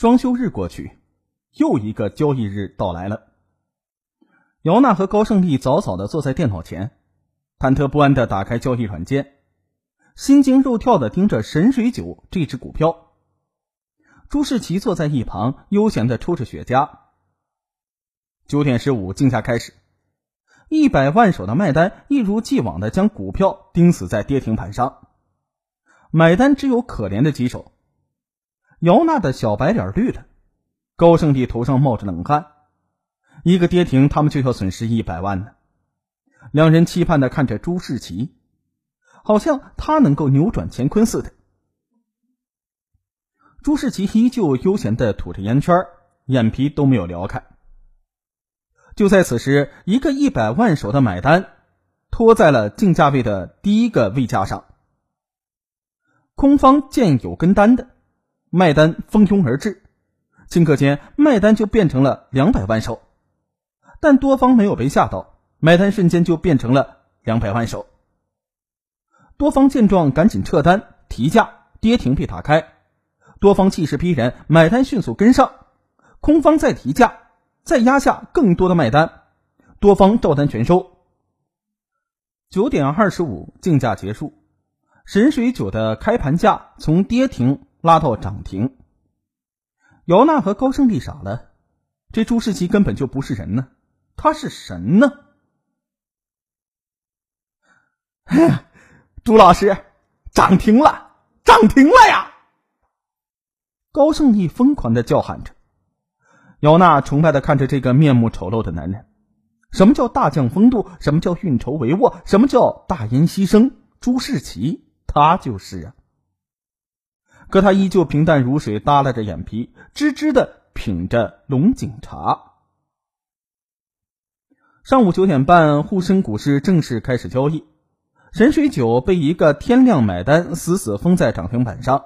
双休日过去，又一个交易日到来了。姚娜和高胜利早早的坐在电脑前，忐忑不安的打开交易软件，心惊肉跳的盯着神水酒这只股票。朱世奇坐在一旁，悠闲的抽着雪茄。九点十五，竞价开始，一百万手的卖单一如既往的将股票钉死在跌停板上，买单只有可怜的几手。姚娜的小白脸绿了，高胜利头上冒着冷汗。一个跌停，他们就要损失一百万呢。两人期盼的看着朱世奇，好像他能够扭转乾坤似的。朱世奇依旧悠闲的吐着烟圈，眼皮都没有撩开。就在此时，一个一百万手的买单拖在了竞价位的第一个位架上。空方见有跟单的。卖单蜂拥而至，顷刻间卖单就变成了两百万手，但多方没有被吓到，买单瞬间就变成了两百万手。多方见状赶紧撤单提价，跌停被打开，多方气势逼人，买单迅速跟上，空方再提价，再压下更多的卖单，多方照单全收。九点二十五，竞价结束，神水酒的开盘价从跌停。拉到涨停，姚娜和高胜利傻了，这朱世奇根本就不是人呢，他是神呢！朱老师，涨停了，涨停了呀！高胜利疯狂的叫喊着，姚娜崇拜的看着这个面目丑陋的男人。什么叫大将风度？什么叫运筹帷幄？什么叫大音希声？朱世奇，他就是啊！可他依旧平淡如水，耷拉着眼皮，吱吱的品着龙井茶。上午九点半，沪深股市正式开始交易。神水酒被一个天量买单死死封在涨停板上，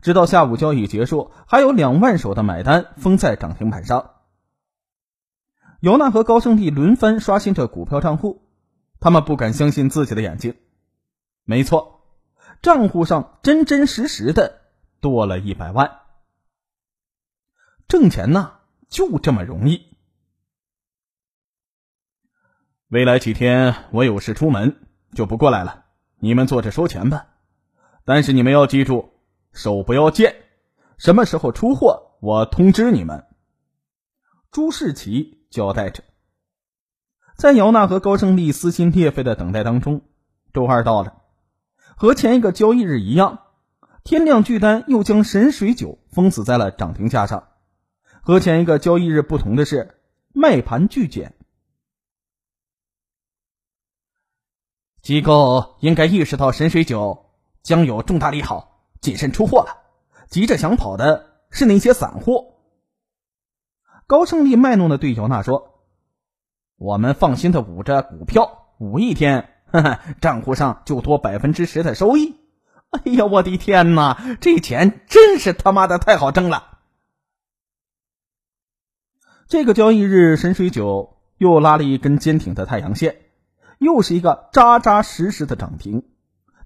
直到下午交易结束，还有两万手的买单封在涨停板上。尤娜和高胜利轮番刷新着股票账户，他们不敢相信自己的眼睛。没错，账户上真真实实的。多了一百万，挣钱呢就这么容易。未来几天我有事出门，就不过来了。你们坐着收钱吧，但是你们要记住，手不要贱。什么时候出货，我通知你们。朱世奇交代着。在姚娜和高胜利撕心裂肺的等待当中，周二到了，和前一个交易日一样。天量巨单又将神水酒封死在了涨停价上，和前一个交易日不同的是，卖盘巨减。机构应该意识到神水酒将有重大利好，谨慎出货了。急着想跑的是那些散户。高胜利卖弄的对姚娜说：“我们放心的捂着股票，捂一天，账户上就多百分之十的收益。” 哎呀，我的天哪！这钱真是他妈的太好挣了。这个交易日，神水酒又拉了一根坚挺的太阳线，又是一个扎扎实实的涨停，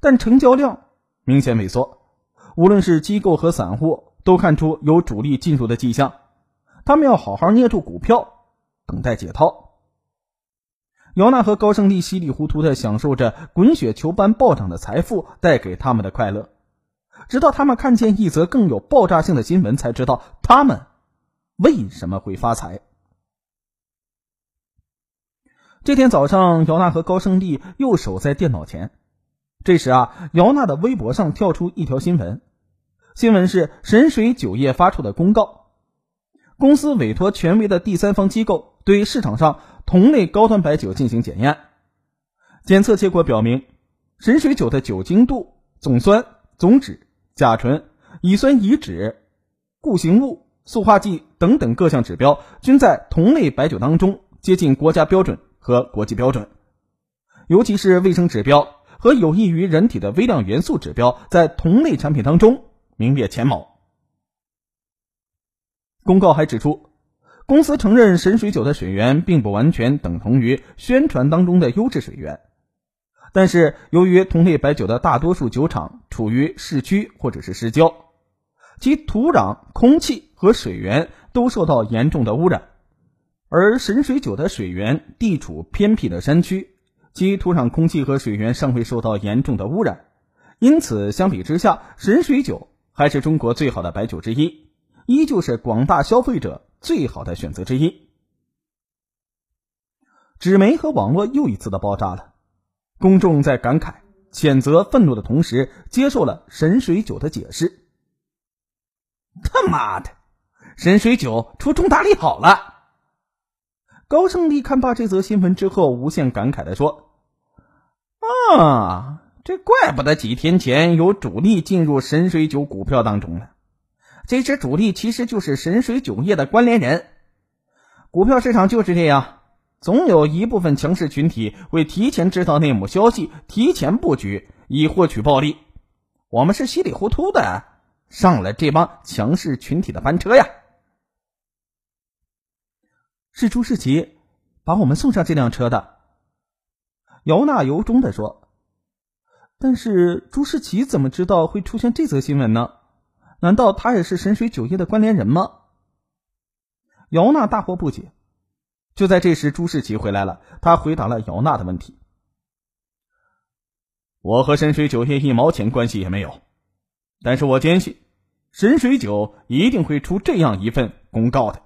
但成交量明显萎缩。无论是机构和散户，都看出有主力进入的迹象，他们要好好捏住股票，等待解套。姚娜和高胜利稀里糊涂的享受着滚雪球般暴涨的财富带给他们的快乐，直到他们看见一则更有爆炸性的新闻，才知道他们为什么会发财。这天早上，姚娜和高胜利又守在电脑前。这时啊，姚娜的微博上跳出一条新闻，新闻是神水酒业发出的公告，公司委托权威的第三方机构对市场上。同类高端白酒进行检验，检测结果表明，神水酒的酒精度、总酸、总酯、甲醇、乙酸乙酯、固形物、塑化剂等等各项指标均在同类白酒当中接近国家标准和国际标准，尤其是卫生指标和有益于人体的微量元素指标，在同类产品当中名列前茅。公告还指出。公司承认神水酒的水源并不完全等同于宣传当中的优质水源，但是由于同类白酒的大多数酒厂处于市区或者是市郊，其土壤、空气和水源都受到严重的污染，而神水酒的水源地处偏僻的山区，其土壤、空气和水源尚未受到严重的污染，因此相比之下，神水酒还是中国最好的白酒之一，依旧是广大消费者最好的选择之一。纸媒和网络又一次的爆炸了，公众在感慨、谴责、愤怒的同时，接受了神水酒的解释。他妈的，神水酒出重大利好了！高胜利看罢这则新闻之后，无限感慨的说：“啊，这怪不得几天前有主力进入神水酒股票当中了。这只主力其实就是神水酒业的关联人。股票市场就是这样。”总有一部分强势群体会提前知道内幕消息，提前布局以获取暴利。我们是稀里糊涂的上了这帮强势群体的班车呀！是朱世奇把我们送上这辆车的。姚娜由衷的说：“但是朱世奇怎么知道会出现这则新闻呢？难道他也是神水酒业的关联人吗？”姚娜大惑不解。就在这时，朱世奇回来了。他回答了姚娜的问题：“我和神水酒业一毛钱关系也没有，但是我坚信，神水酒一定会出这样一份公告的。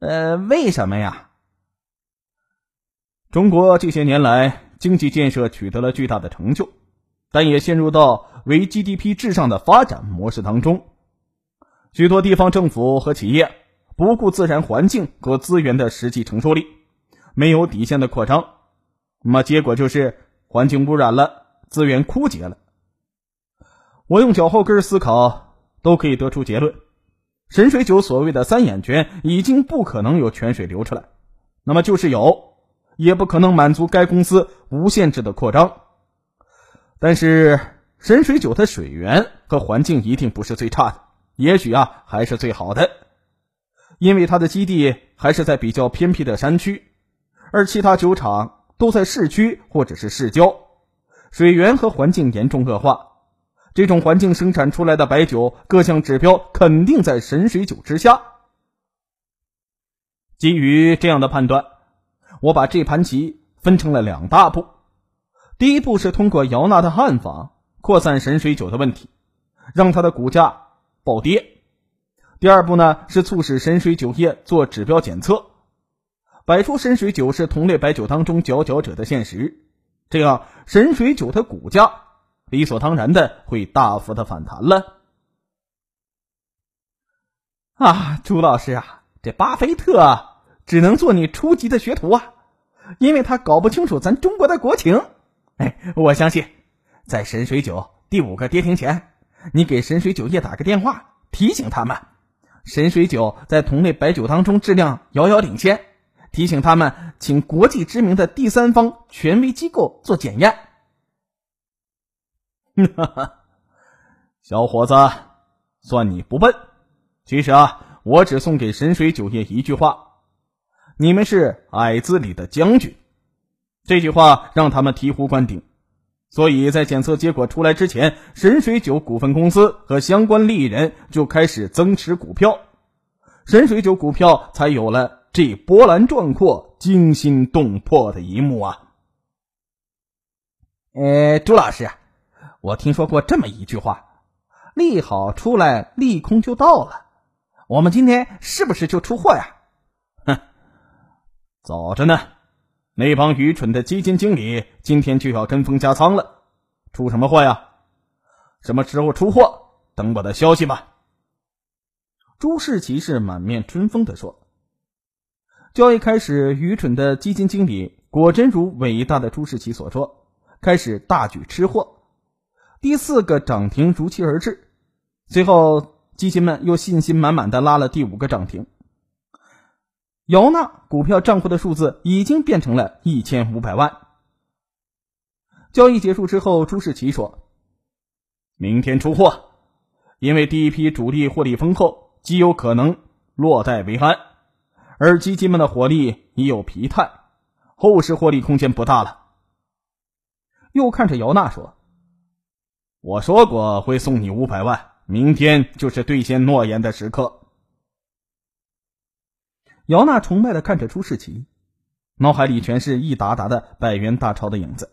呃，为什么呀？中国这些年来经济建设取得了巨大的成就，但也陷入到为 GDP 至上的发展模式当中，许多地方政府和企业。”不顾自然环境和资源的实际承受力，没有底线的扩张，那么结果就是环境污染了，资源枯竭了。我用脚后跟思考，都可以得出结论：神水酒所谓的三眼泉已经不可能有泉水流出来，那么就是有，也不可能满足该公司无限制的扩张。但是神水酒的水源和环境一定不是最差的，也许啊还是最好的。因为它的基地还是在比较偏僻的山区，而其他酒厂都在市区或者是市郊，水源和环境严重恶化。这种环境生产出来的白酒，各项指标肯定在神水酒之下。基于这样的判断，我把这盘棋分成了两大步。第一步是通过姚娜的暗访扩散神水酒的问题，让他的股价暴跌。第二步呢，是促使神水酒业做指标检测，摆出神水酒是同类白酒当中佼佼者的现实，这样神水酒的股价理所当然的会大幅的反弹了。啊，朱老师啊，这巴菲特只能做你初级的学徒啊，因为他搞不清楚咱中国的国情。哎，我相信，在神水酒第五个跌停前，你给神水酒业打个电话，提醒他们。神水酒在同类白酒当中质量遥遥领先，提醒他们请国际知名的第三方权威机构做检验。哈哈，小伙子，算你不笨。其实啊，我只送给神水酒业一句话：你们是矮子里的将军。这句话让他们醍醐灌顶。所以在检测结果出来之前，神水酒股份公司和相关利益人就开始增持股票，神水酒股票才有了这波澜壮阔、惊心动魄的一幕啊！呃，朱老师，我听说过这么一句话：利好出来，利空就到了。我们今天是不是就出货呀？哼，早着呢。那帮愚蠢的基金经理今天就要跟风加仓了，出什么货呀？什么时候出货？等我的消息吧。朱世奇是满面春风的说：“交易开始，愚蠢的基金经理果真如伟大的朱世奇所说，开始大举吃货。第四个涨停如期而至，随后基金们又信心满满的拉了第五个涨停。”姚娜股票账户的数字已经变成了一千五百万。交易结束之后，朱世奇说：“明天出货，因为第一批主力获利丰厚，极有可能落袋为安，而基金们的火力已有疲态，后市获利空间不大了。”又看着姚娜说：“我说过会送你五百万，明天就是兑现诺言的时刻。”姚娜崇拜的看着朱世奇，脑海里全是一沓沓的百元大钞的影子。